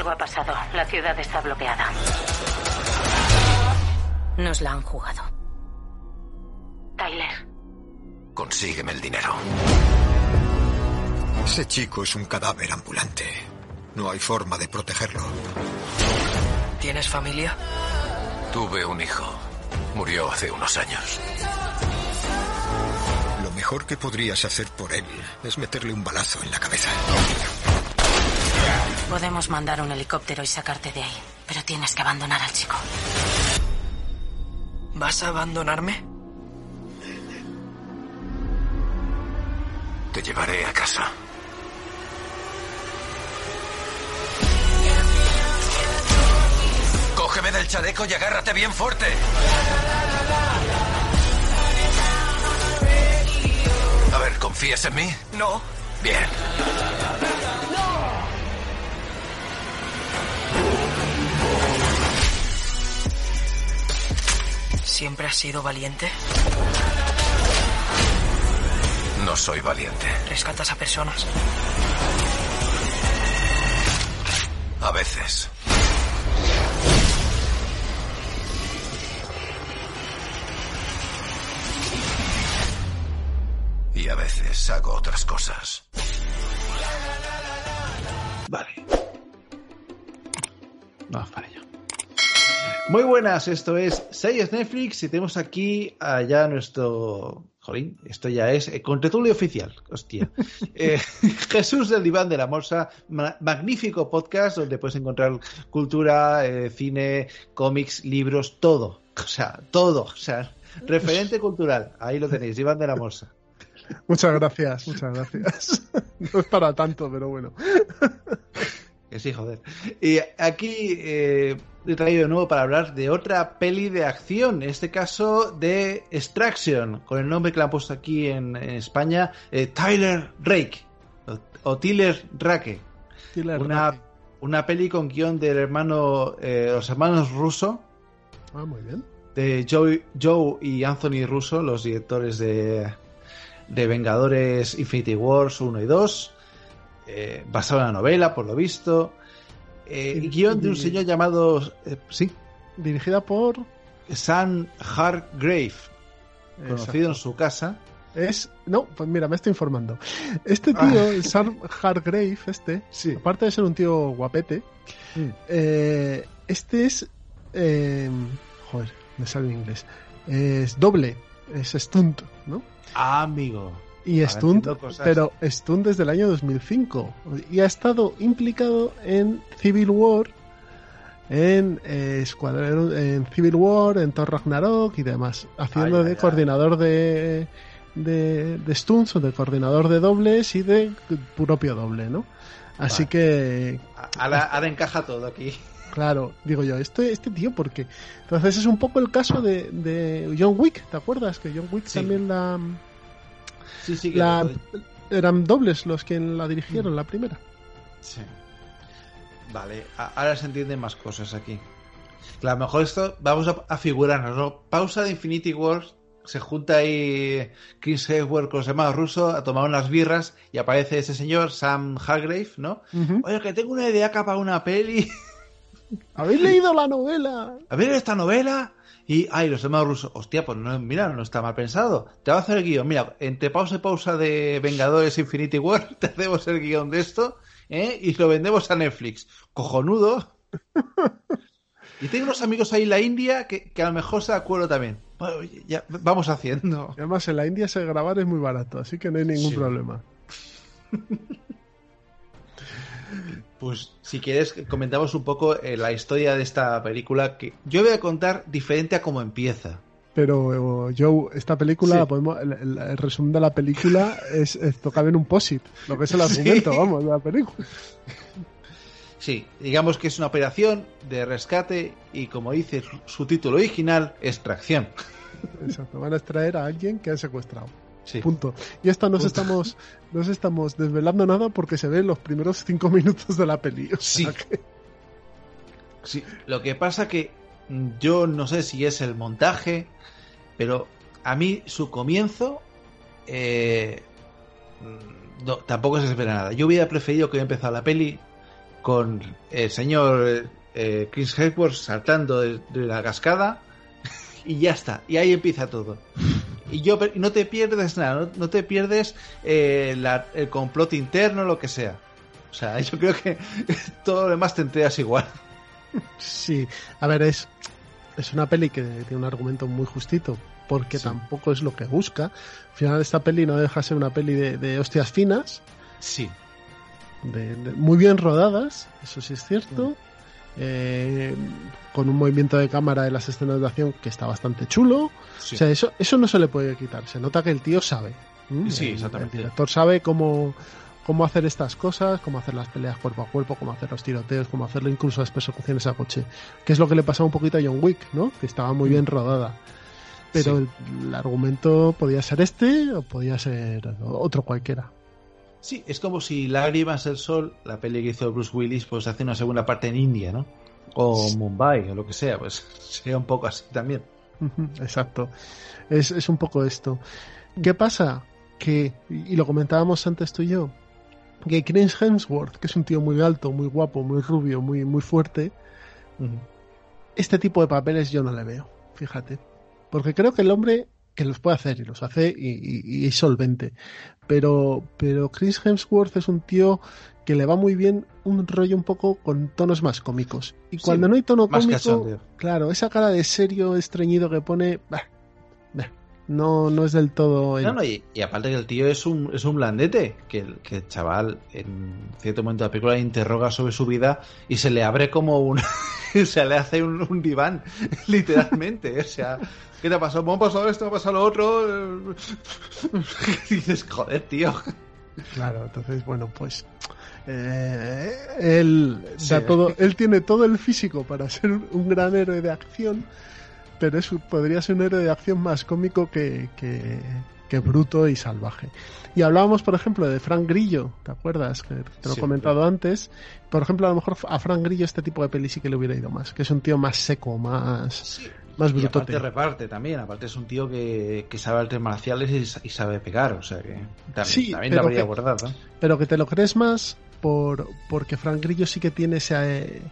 Algo ha pasado. La ciudad está bloqueada. Nos la han jugado. Tyler. Consígueme el dinero. Ese chico es un cadáver ambulante. No hay forma de protegerlo. ¿Tienes familia? Tuve un hijo. Murió hace unos años. Lo mejor que podrías hacer por él es meterle un balazo en la cabeza. Podemos mandar un helicóptero y sacarte de ahí. Pero tienes que abandonar al chico. ¿Vas a abandonarme? Te llevaré a casa. Cógeme del chaleco y agárrate bien fuerte. A ver, ¿confías en mí? No. Bien. ¿Siempre has sido valiente? No soy valiente. ¿Rescatas a personas? A veces. Y a veces hago otras cosas. Vale. Vamos para allá. Muy buenas, esto es 6 Netflix y tenemos aquí allá nuestro... Jolín, esto ya es eh, contertulio oficial, hostia. Eh, Jesús del Diván de la Morsa, ma- magnífico podcast donde puedes encontrar cultura, eh, cine, cómics, libros, todo. O sea, todo. O sea, referente cultural. Ahí lo tenéis, Diván de la Morsa. Muchas gracias, muchas gracias. No es para tanto, pero bueno. Que sí, joder. Y aquí eh, he traído de nuevo para hablar de otra peli de acción, en este caso de Extraction, con el nombre que le han puesto aquí en, en España, eh, Tyler Rake, o, o Tyler Rake. Tyler Una, Rake. una peli con guion del hermano, eh, los hermanos Russo, Ah, muy bien. de Joe, Joe y Anthony Russo, los directores de, de Vengadores Infinity Wars 1 y 2, eh, basado en la novela, por lo visto. Eh, guion de un señor llamado eh, sí, Dirigida por. Sam Hargrave, conocido en su casa. Es. No, pues mira, me estoy informando. Este tío, el Sam Hargrave, este, Sí. aparte de ser un tío guapete, eh, este es. eh, joder, me sale en inglés. Es doble, es stunt, ¿no? Ah, amigo. Y Stunt, pero Stunt desde el año 2005. Y ha estado implicado en Civil War, en, eh, Escuadrón- en Civil War, en Thor Ragnarok y demás. Haciendo Ay, de ay, ay. coordinador de, de, de stunts o de coordinador de dobles y de propio doble, ¿no? Así Vale. que, Ahora, ahora encaja todo aquí. claro, digo yo, este, este tío, porque entonces es un poco el caso de, de John Wick, ¿te acuerdas? Que John Wick Sí. también la, Sí, sí, que la, lo- eran dobles los que la dirigieron, la primera. Sí. Vale, ahora se entienden más cosas aquí. A lo mejor esto vamos a, a figurarnos, ¿no? Pausa de Infinity Wars, se junta ahí Chris Hemsworth con los hermanos rusos a tomar unas birras y aparece ese señor, Sam Hargrave, ¿no? Ujú. Oye, que tengo una idea para una peli. ¿Habéis leído la novela? A ver esta novela. Y, ay, los hermanos rusos, hostia, pues no, mira, no está mal pensado. Te va a hacer el guion. Mira, entre pausa y pausa de Vengadores Infinity War, te hacemos el guion de esto, ¿eh? Y lo vendemos a Netflix. Cojonudo. Y tengo unos amigos ahí en la India que, que a lo mejor se acuerdo también. Bueno, ya, vamos haciendo. Y además en la India se grabar es muy barato, así que no hay ningún Sí. problema. Pues si quieres comentamos un poco eh, la historia de esta película que yo voy a contar diferente a cómo empieza. Pero Joe, esta película, Sí. la podemos, el, el- el resumen de la película es, es tocar en un posit, lo que es el argumento, vamos, de la película. Sí, digamos que es una operación de rescate y como dice su título original, extracción. Exacto, van a extraer a alguien que han secuestrado. Sí. Punto. Y esto no os Punto. estamos, no os estamos desvelando nada porque se ve en los primeros cinco minutos de la peli. O sea Sí. que- Sí, lo que pasa que yo no sé si es el montaje, pero a mí su comienzo eh, no, tampoco se espera nada. Yo hubiera preferido que hubiera empezado la peli con el señor eh, Chris Hemsworth saltando de, de la cascada y ya está. Y ahí empieza todo. Y yo y no te pierdes nada, no, no te pierdes eh, la- el complot interno, lo que sea. O sea, yo creo que todo lo demás te enteras igual. Sí, a ver, es, es una peli que tiene un argumento muy justito, porque Sí. tampoco es lo que busca. Al final esta peli no deja de ser una peli de, de hostias finas, Sí. de- de- muy bien rodadas, eso sí es cierto. Eh, con un movimiento de cámara de las escenas de acción que está bastante chulo. Sí. O sea, eso, eso no se le puede quitar. Se nota que el tío sabe. ¿m? Sí, El- exactamente. El director sabe cómo, cómo hacer estas cosas, cómo hacer las peleas cuerpo a cuerpo, cómo hacer los tiroteos, cómo hacerlo incluso las persecuciones a coche. Que es lo que le pasaba un poquito a John Wick, ¿no? Que estaba muy bien rodada. Pero Sí. el, el argumento podía ser este o podía ser otro cualquiera. Sí, es como si Lágrimas del Sol, la peli que hizo Bruce Willis, pues hace una segunda parte en India, ¿no? O Mumbai, o lo que sea, pues sería un poco así también. Exacto. Es, es un poco esto. ¿Qué pasa? Que, y lo comentábamos antes tú y yo, que Chris Hemsworth, que es un tío muy alto, muy guapo, muy rubio, muy, muy fuerte, este tipo de papeles yo no le veo, fíjate. Porque creo que el hombre que los puede hacer y los hace y, y- y es solvente. Pero, pero Chris Hemsworth es un tío que le va muy bien un rollo un poco con tonos más cómicos. Y Sí, cuando no hay tono cómico, claro, esa cara de serio estreñido que pone, bah, no, no es del todo. el- No, no, y, y aparte que el tío es un, es un blandete, que el, que el chaval en cierto momento de la película interroga sobre su vida y se le abre como un... se le hace un, un diván, literalmente. O sea, ¿qué te ha pasado? ¿Me ha pasado esto? ¿Me ha pasado lo otro? Y dices, joder, tío. Claro, entonces, bueno, pues. eh, él, Sí. da todo, él tiene todo el físico para ser un gran héroe de acción, pero es, podría ser un héroe de acción más cómico que, que, que bruto y salvaje. Y hablábamos, por ejemplo, de Frank Grillo, ¿te acuerdas? Que te lo he Sí, comentado antes. Por ejemplo, a lo mejor a Frank Grillo este tipo de peli sí que le hubiera ido más, que es un tío más seco, más, más Y brutote. aparte reparte también, aparte es un tío que, que sabe artes marciales y, sa- y sabe pegar, o sea que también, Sí, también la habría que- guardado. ¿eh? pero que te lo crees más por porque Frank Grillo sí que tiene ese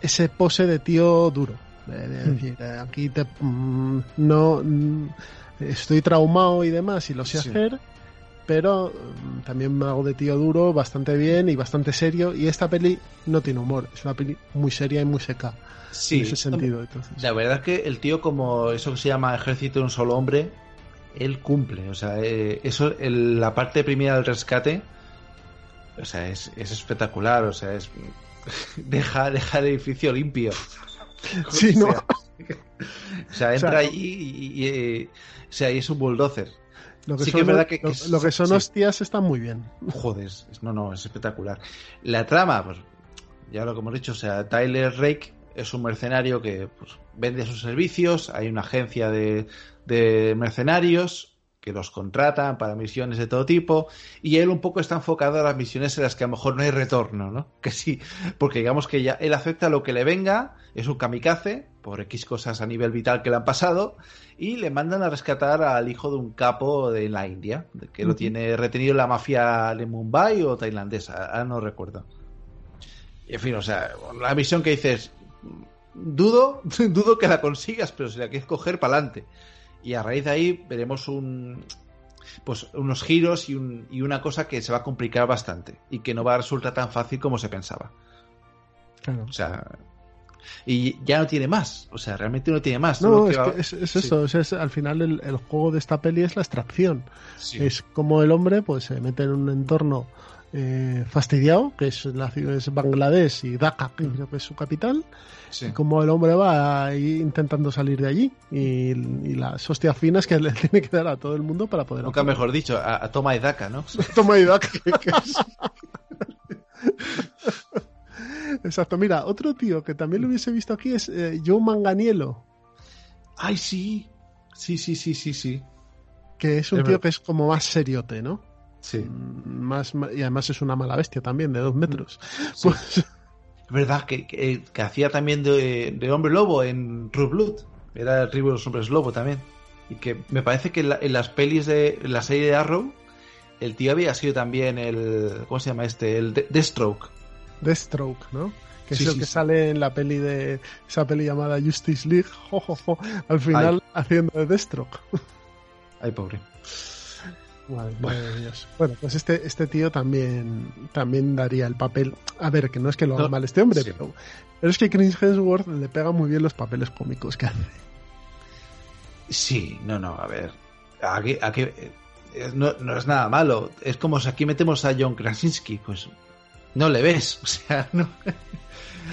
ese pose de tío duro decir eh, aquí te mm, no mm, estoy traumado y demás y lo sé Sí. hacer pero mm, también me hago de tío duro bastante bien y bastante serio y esta peli no tiene humor es una peli muy seria y muy seca Sí, en ese sentido entonces La verdad es que el tío, como eso que se llama ejército de un solo hombre, él cumple. O sea, eh, eso, el- la parte primera del rescate, o sea, es, es espectacular. O sea, es deja, deja el edificio limpio. sí o no sea, o sea, entra sea, allí y, y, eh, o sea, y es un bulldozer. lo que sí que son, es verdad que- lo, que lo que son sí. hostias está muy bien Joder, no, no, es espectacular. La trama, pues, ya lo que hemos dicho, o sea, Tyler Rake es un mercenario que pues, vende sus servicios, hay una agencia de, de mercenarios que los contratan para misiones de todo tipo, y él un poco está enfocado a las misiones en las que a lo mejor no hay retorno, ¿no? Que sí, porque digamos que ya él acepta lo que le venga, es un kamikaze, por X cosas a nivel vital que le han pasado, y le mandan a rescatar al hijo de un capo de la India, que lo tiene retenido la mafia de Mumbai o tailandesa, ahora no recuerdo. En fin, o sea, la misión que dices, dudo, dudo que la consigas, pero si la quieres coger, para adelante. Y a raíz de ahí veremos un pues unos giros y, un, y una cosa que se va a complicar bastante y que no va a resultar tan fácil como se pensaba. claro O sea, y ya no tiene más. O sea, realmente no tiene más. No, es, va- que es, es Sí. eso. o sea, es- al final el, el juego de esta peli es la extracción. Sí. Es como el hombre pues se mete en un entorno eh, fastidiado, que es la ciudad es Bangladesh y Dhaka, que creo que es su capital, Sí. y como el hombre va ahí intentando salir de allí y, y las hostias finas que le tiene que dar a todo el mundo para poder Nunca mejor dicho, a, a toma y daca, ¿no? Toma y Dhaka, que es- Exacto, mira, otro tío que también lo hubiese visto aquí es eh, Joe Manganiello, Ay, sí. Sí, sí, sí, sí, sí. que es un Es tío verdad. que es como más seriote, ¿no? Sí. Más, y además es una mala bestia también, de dos metros. Sí. Pues, Es verdad que, que, que hacía también de, de hombre lobo en True Blood. Era el río de los hombres lobo también. Y que me parece que en, la- en las pelis de en la serie de Arrow, el tío había sido también el. ¿Cómo se llama este? El De- Deathstroke. Deathstroke, ¿no? Que Sí, es el sí, que sí. sale en la peli de esa peli llamada Justice League, jo, jo, jo, al final haciendo de Deathstroke. Ay, pobre. Madre, madre de Dios. Bueno, pues este, este tío también, también daría el papel. A ver, que no es que lo haga No, mal este hombre, sí. pero, pero es que Chris Hemsworth le pega muy bien los papeles cómicos que hace. Sí, no, no, a ver. Aquí, aquí, eh, no, no es nada malo. Es como si aquí metemos a John Krasinski, pues no le ves. O sea, no.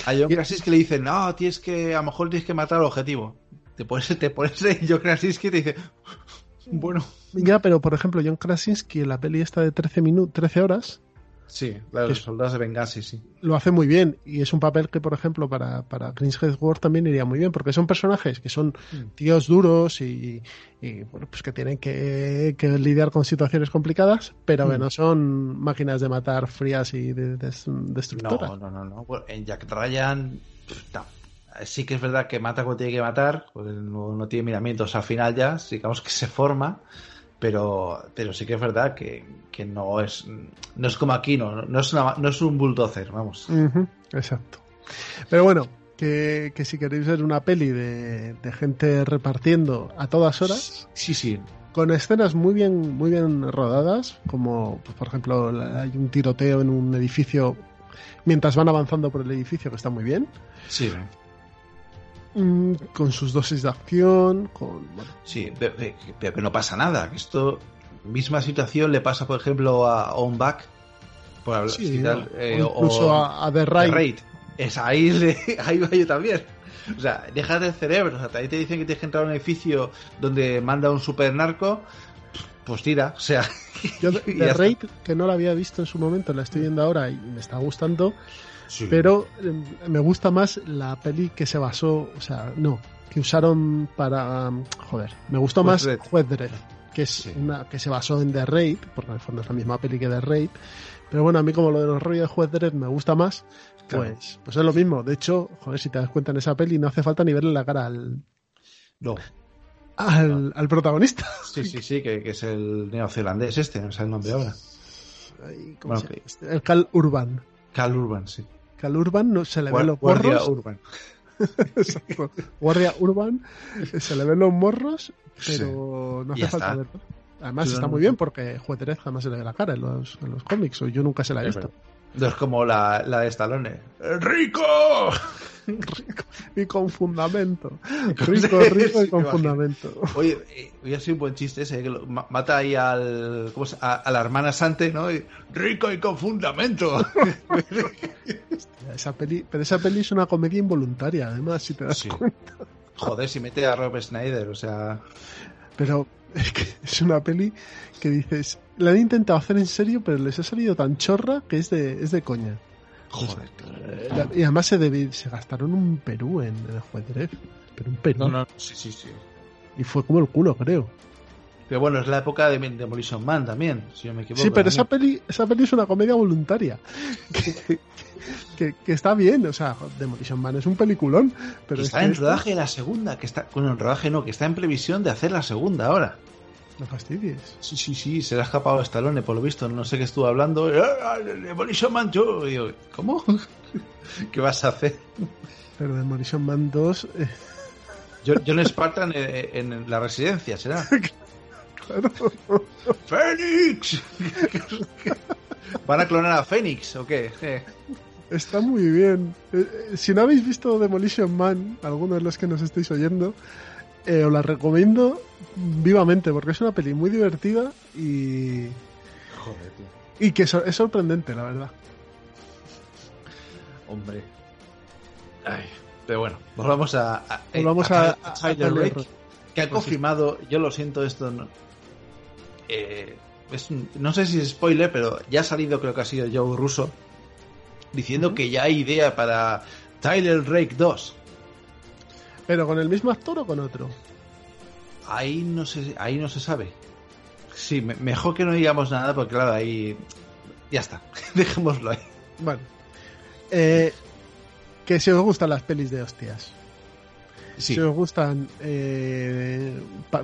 A John Krasinski le dicen, no, tienes que, a lo mejor tienes que matar al objetivo. Te pones, te pones John Krasinski y te dice, bueno. Ya, pero por ejemplo, John Krasinski en la peli esta de 13, minu 13 horas Sí, claro, los soldados de venganza, sí. lo hace muy bien y es un papel que, por ejemplo, para, para Chris Hemsworth también iría muy bien porque son personajes que son tíos duros y, y, bueno, pues que tienen que, que lidiar con situaciones complicadas, pero que Mm. no son máquinas de matar frías y de, des- destructoras. No, no, no, no. Bueno, en Jack Ryan, pff, no. Sí que es verdad que mata cuando tiene que matar, pues no, no tiene miramientos al final ya, digamos que se forma, pero, pero sí que es verdad que, que no es no es como aquí, no, no, es, una- no es un bulldozer, vamos. Exacto. Pero bueno, que, que si queréis ver una peli de, de gente repartiendo a todas horas, Sí, sí. con escenas muy bien, muy bien rodadas, como pues, por ejemplo hay un tiroteo en un edificio mientras van avanzando por el edificio que está muy bien, Sí, Mm, con sus dosis de acción, con bueno, sí, pero, pero que no pasa nada. que Esto, misma situación le pasa, por ejemplo, a On Back, por hablar sí, y tal, o eh, incluso o- a, a The The Raid. Raid. Es ahí, le- ahí va yo también. O sea, dejas del cerebro. O sea, también te dicen que tienes que entrar a un edificio donde manda un super narco. Pues tira. O sea, Yo The. Raid, que no la había visto en su momento, la estoy viendo ahora y me está gustando, Sí. pero eh, me gusta más la peli que se basó, o sea, no, que usaron para, um, joder, me gustó Juez más Dredd. Juez Dredd, que es Sí. una que se basó en The Raid, porque en el fondo es la misma peli que The Raid, pero bueno, a mí como lo de los rollos de Juez Dredd me gusta más, Claro. pues, pues es lo mismo. De hecho, joder, si te das cuenta en esa peli no hace falta ni verle la cara al, No. al, al protagonista. Sí, sí, sí, que, que es el neozelandés este, no sé el nombre ahora. Ay, ¿cómo Bueno, se llama que- este? El Cal Urban. Cal Urban, sí. Cal Urban no, se le ven Guar- los Guardia morros. Urban. Exacto. Guardia Urban, se le ven los morros, Sí. pero no hace falta está. verlo. Además está no- muy bien porque Juez Dredd jamás se le ve la cara en los, en los cómics, o yo nunca se la he visto. es como la, la de Stallone. ¡Rico! Y con fundamento. Rico, rico y con fundamento. Oye, eh, hubiera sido un buen chiste ese, que lo- ma- mata ahí al, ¿cómo se- a, a la hermana Sante, ¿no? Y, Rico y con fundamento. Esa peli, pero esa peli es una comedia involuntaria, además, si te das Sí. cuenta. Joder, si mete a Rob Snyder, o sea... Pero es que es una peli que dices, la han intentado hacer en serio, pero les ha salido tan chorra que es de, es de coña. Joder. Eh, la- Y además se, gastaron un Perú en el juez Dredd. Pero un Perú. No, no, sí, sí, sí. Y fue como el culo, creo. Pero bueno, es la época de Demolition Man también, si no me equivoco. sí, pero esa peli, esa peli es una comedia voluntaria. Que, que- que está bien, o sea, Demolition Man es un peliculón. Pero es está que en rodaje la segunda, que está... Bueno, en rodaje no, que está en previsión de hacer la segunda ahora. No fastidies. Sí, sí, sí, se le ha escapado a Stallone, por lo visto, no sé qué estuvo hablando. "Ah, Demolition Man 2. Y yo, ¿cómo? ¿Qué vas a hacer? Pero Demolition Man 2, eh, Yo- John Spartan en, en la residencia, ¿será? claro, ¡Fénix! ¿Van a clonar a Fénix o qué? Eh, está muy bien. Eh, eh, si no habéis visto Demolition Man, alguno de los que nos estéis oyendo, eh, os la recomiendo vivamente, porque es una peli muy divertida y, Joder, tío. Y que es sorprendente, la verdad. Hombre. Ay, pero bueno, volvamos a, a, Volvamos a, a- a Tyler Rake, Rake. que ha Pues confirmado, yo lo siento, esto no. eh, es no sé si es spoiler, pero ya ha salido, creo que ha sido Joe Russo, diciendo que ya hay idea para Tyler Rake 2. Pero con el mismo actor o con otro. Ahí no se, ahí no se sabe. Sí, me- mejor que no digamos nada, porque claro, ahí. Ya está, dejémoslo ahí. Bueno. Eh, que si os gustan las pelis de hostias. Sí, Si os gustan, eh,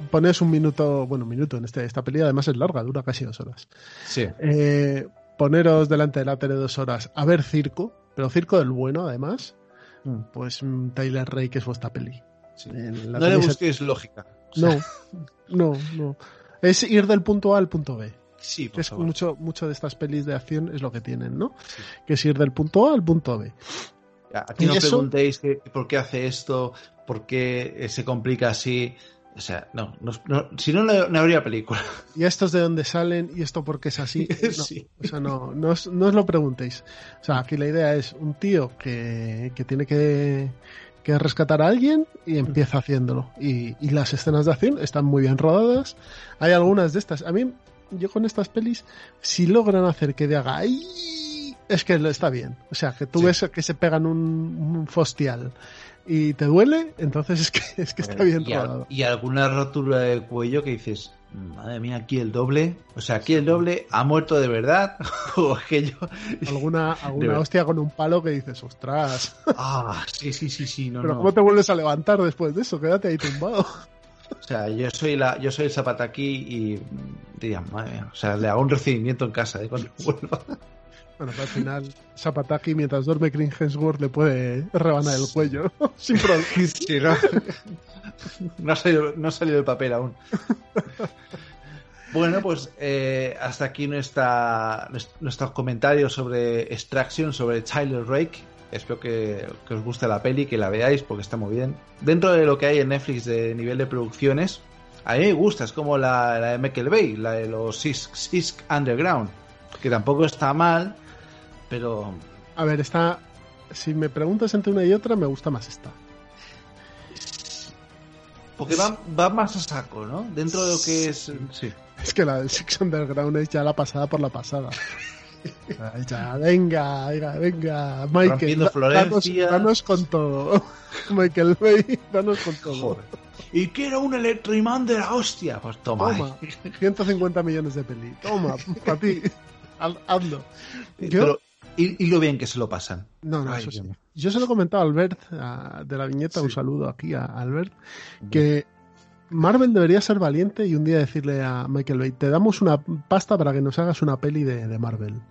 ponéis un minuto, bueno, un minuto en este, esta peli, además es larga, dura casi dos horas. sí. Eh, poneros delante de la tele dos horas a ver circo, pero circo del bueno, además. Pues mm, Tyler Rake es vuestra peli. Sí. La No le busquéis lógica. No, no, no. Es ir del punto A al punto B. Sí, Que por es favor. mucho, mucho de estas pelis de acción es lo que tienen, ¿no? Que es ir del punto A al punto B. Aquí ¿Y no eso? preguntéis que- por qué hace esto, por qué eh, se complica así. O sea, no, no- no- si no, no, no habría película. Y estos de dónde salen y esto porque es así. No, Sí. O sea, no, no, os, no os lo preguntéis. O sea, aquí la idea es un tío que, que tiene que, que rescatar a alguien y empieza haciéndolo. Y, y las escenas de acción están muy bien rodadas. Hay algunas de estas. A mí, yo con estas pelis, si logran hacer que de haga ¡ay! es que está bien. O sea, que tú Sí. ves que se pegan un, un fostial y te duele, entonces es que, es que está bien y, y alguna rotura del cuello que dices, madre mía, aquí el doble. O sea, aquí el doble ha muerto de verdad. o yo. Alguna, alguna hostia con un palo que dices, ostras. Ah, sí, sí, sí, sí. No, Pero no. ¿cómo te vuelves a levantar después de eso? Quédate ahí tumbado. O sea, yo soy la, yo soy el zapataquí y mm, diría, madre mía. O sea, le hago un recibimiento en casa de cuando vuelva. Bueno, pero al final, Zapataki, mientras duerme Green Hemsworth, le puede rebanar el cuello. Sin problema. No. No ha salido, el papel aún. Bueno, pues eh, hasta aquí nuestros comentarios sobre Extraction, sobre Tyler Rake. Espero que, os guste la peli, que la veáis porque está muy bien. Dentro de lo que hay en Netflix de nivel de producciones, a mí me gusta, es como la, de Michael Bay, la de los Sisk Underground, que tampoco está mal, pero A ver, está. Si me preguntas entre una y otra, me gusta más esta. porque va, va más a saco, ¿no? Dentro de lo que es... Sí. Es que la del Six Underground es ya la pasada por la pasada. Ya, venga, venga, venga, Michael. Danos, danos con todo. Michael Bay, danos con todo. Joder. Y quiero un electroimán de la hostia. Pues toma. Toma, 150 millones de peli. Toma, para ti. Haz- Hazlo. Yo, Pero, y, y lo bien que se lo pasan. no, no, Ay, eso sí. Yo se lo he comentado a Albert a- de la viñeta, un saludo aquí a Albert, que Marvel debería ser valiente y un día decirle a Michael Bay, te damos una pasta para que nos hagas una peli de, de Marvel.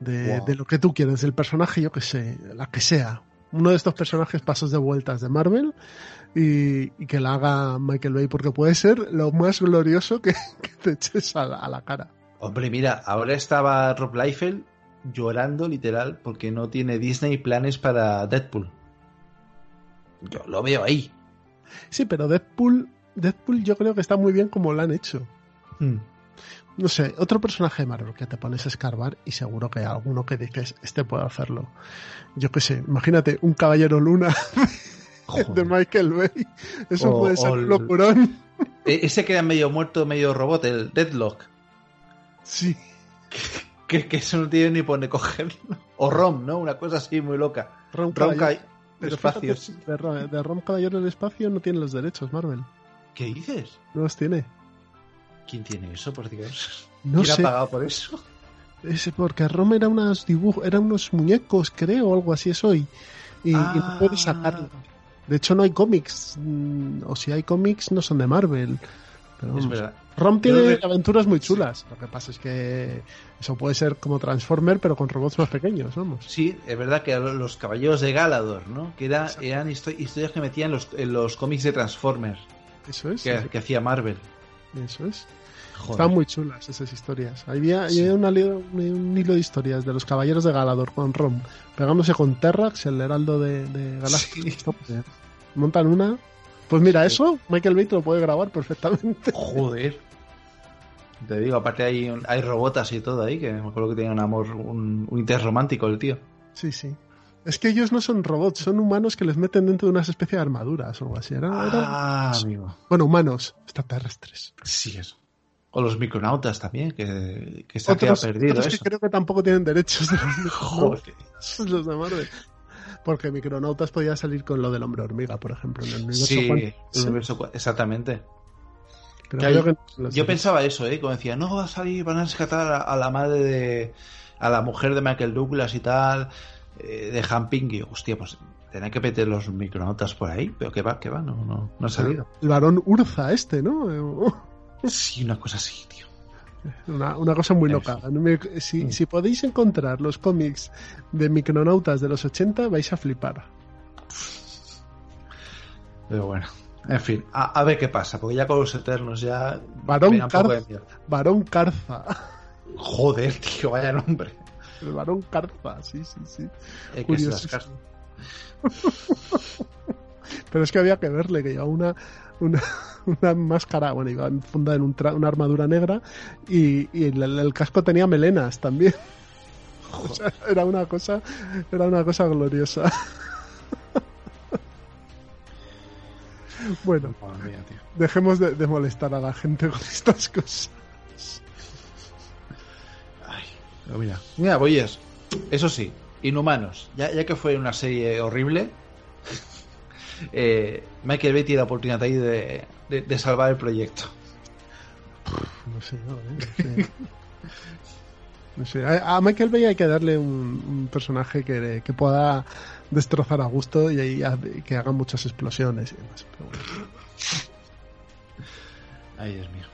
De, Wow. de lo que tú quieres, el personaje, yo que sé, la que sea. Uno de estos personajes pasos de vueltas de Marvel y, y que la haga Michael Bay, porque puede ser lo más glorioso que, que te eches a la, a la cara. Hombre, mira, ahora estaba Rob Liefeld llorando literal porque no tiene Disney planes para Deadpool. Yo lo veo ahí. Sí, pero Deadpool, Deadpool yo creo que está muy bien como lo han hecho. Hmm. No sé, otro personaje de Marvel que te pones a escarbar y seguro que hay alguno que dices, este puede hacerlo. Yo qué sé, imagínate un Caballero Luna de. Michael Bay. Eso O- puede ser un locurón. E- Ese que era medio muerto, medio robot, el Deadlock. Sí, Que, que eso no tiene ni por dónde cogerlo. O Rom, ¿no? Una cosa así muy loca. Rom Pero espacios. de, de Ron Caballero del Espacio no tiene los derechos, Marvel. ¿Qué dices? No los tiene. ¿Quién tiene eso, por Dios? No ¿Quién sé. ha pagado por eso? Es porque Rom era unos dibujos, eran unos muñecos, creo, o algo así es hoy. Y, y no Ah. puedes sacarlo. De hecho, no hay cómics. mm, O si hay cómics, no son de Marvel. Pero Es vamos, verdad. Rom tiene aventuras muy chulas. Lo que pasa es que eso puede ser como Transformer, pero con robots más pequeños, vamos. Sí, es verdad que los caballeros de Galador, ¿no? Que era, eran histo- historias que metían en los, en los cómics de Transformers Eso es. que, que hacía Marvel. Eso es. Joder. Están muy chulas esas historias. Había, Sí. había una li- un hilo de historias de los caballeros de Galador con Rom, pegándose con Terrax, el heraldo de, de Galaxia. Montan una. Pues mira, eso Michael Bay te lo puede grabar perfectamente. Joder. Te digo, aparte hay, hay robotas y todo ahí, que me acuerdo que tenía un amor, un, un interés romántico el tío. Sí, sí. Es que ellos no son robots, son humanos que les meten dentro de unas especie de armaduras o algo así. Era- era- Ah, amigo. Bueno, humanos, extraterrestres. Sí, eso. O los micronautas también, que, que se ha perdido otros que creo que tampoco tienen derechos de los Joder. los de Marvel. Porque Micronautas podía salir con lo del hombre hormiga, por ejemplo, en el universo Sí, el universo cua- exactamente. Creo que Yo pensaba eso, ¿eh? Como decía, no va a salir, van a rescatar a, a la madre de. a la mujer de Michael Douglas y tal, eh, de Han Ping. Y yo, hostia, pues tenían que meter los micronautas por ahí, pero que va, que va, no, no, no ha salido. El varón Urza este, ¿no? Sí, una cosa así, tío. Una, una cosa muy loca. Me- Si, Mm. si podéis encontrar los cómics de Micronautas de los 80, vais a flipar. Pero bueno, en fin, a, a ver qué pasa, porque ya con los eternos ya. Varón Carza. Varón Carza. Joder, tío, vaya nombre. El varón Carza, sí, sí, sí. Eh, cas- Pero es que había que verle, que llevaba una, una, una máscara, bueno, iba fundada en un tra- una armadura negra y, y el, el casco tenía melenas también. O sea, era una cosa, era una cosa gloriosa. Bueno, dejemos de, de molestar a la gente con estas cosas. Ay, pero mira, mira, Boyes, eso sí, Inhumanos, ya, ya que fue una serie horrible, eh, Michael Bay tiene la oportunidad ahí de, de- de salvar el proyecto. No sé, no, ¿eh? no sé. No sé, A, a Michael Bay hay que darle un, un personaje que, que pueda destrozar a gusto y, ahí ha- que haga muchas explosiones y demás. Pero bueno. Ay, Dios mío.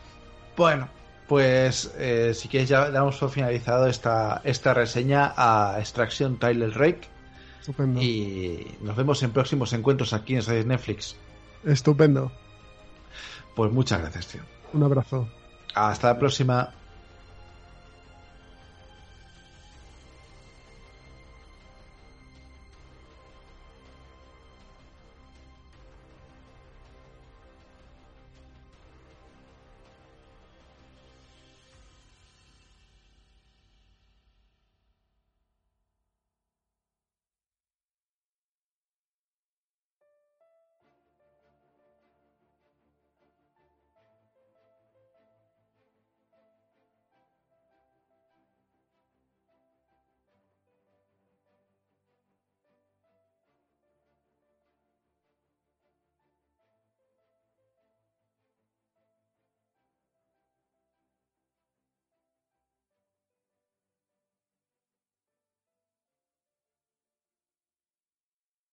Bueno, pues eh, si quieres ya damos por finalizado esta, esta reseña a Extraction Tyler Rake Estupendo. y nos vemos en próximos encuentros aquí en Series Netflix. Estupendo. Pues muchas gracias, tío. Un abrazo. Hasta la próxima.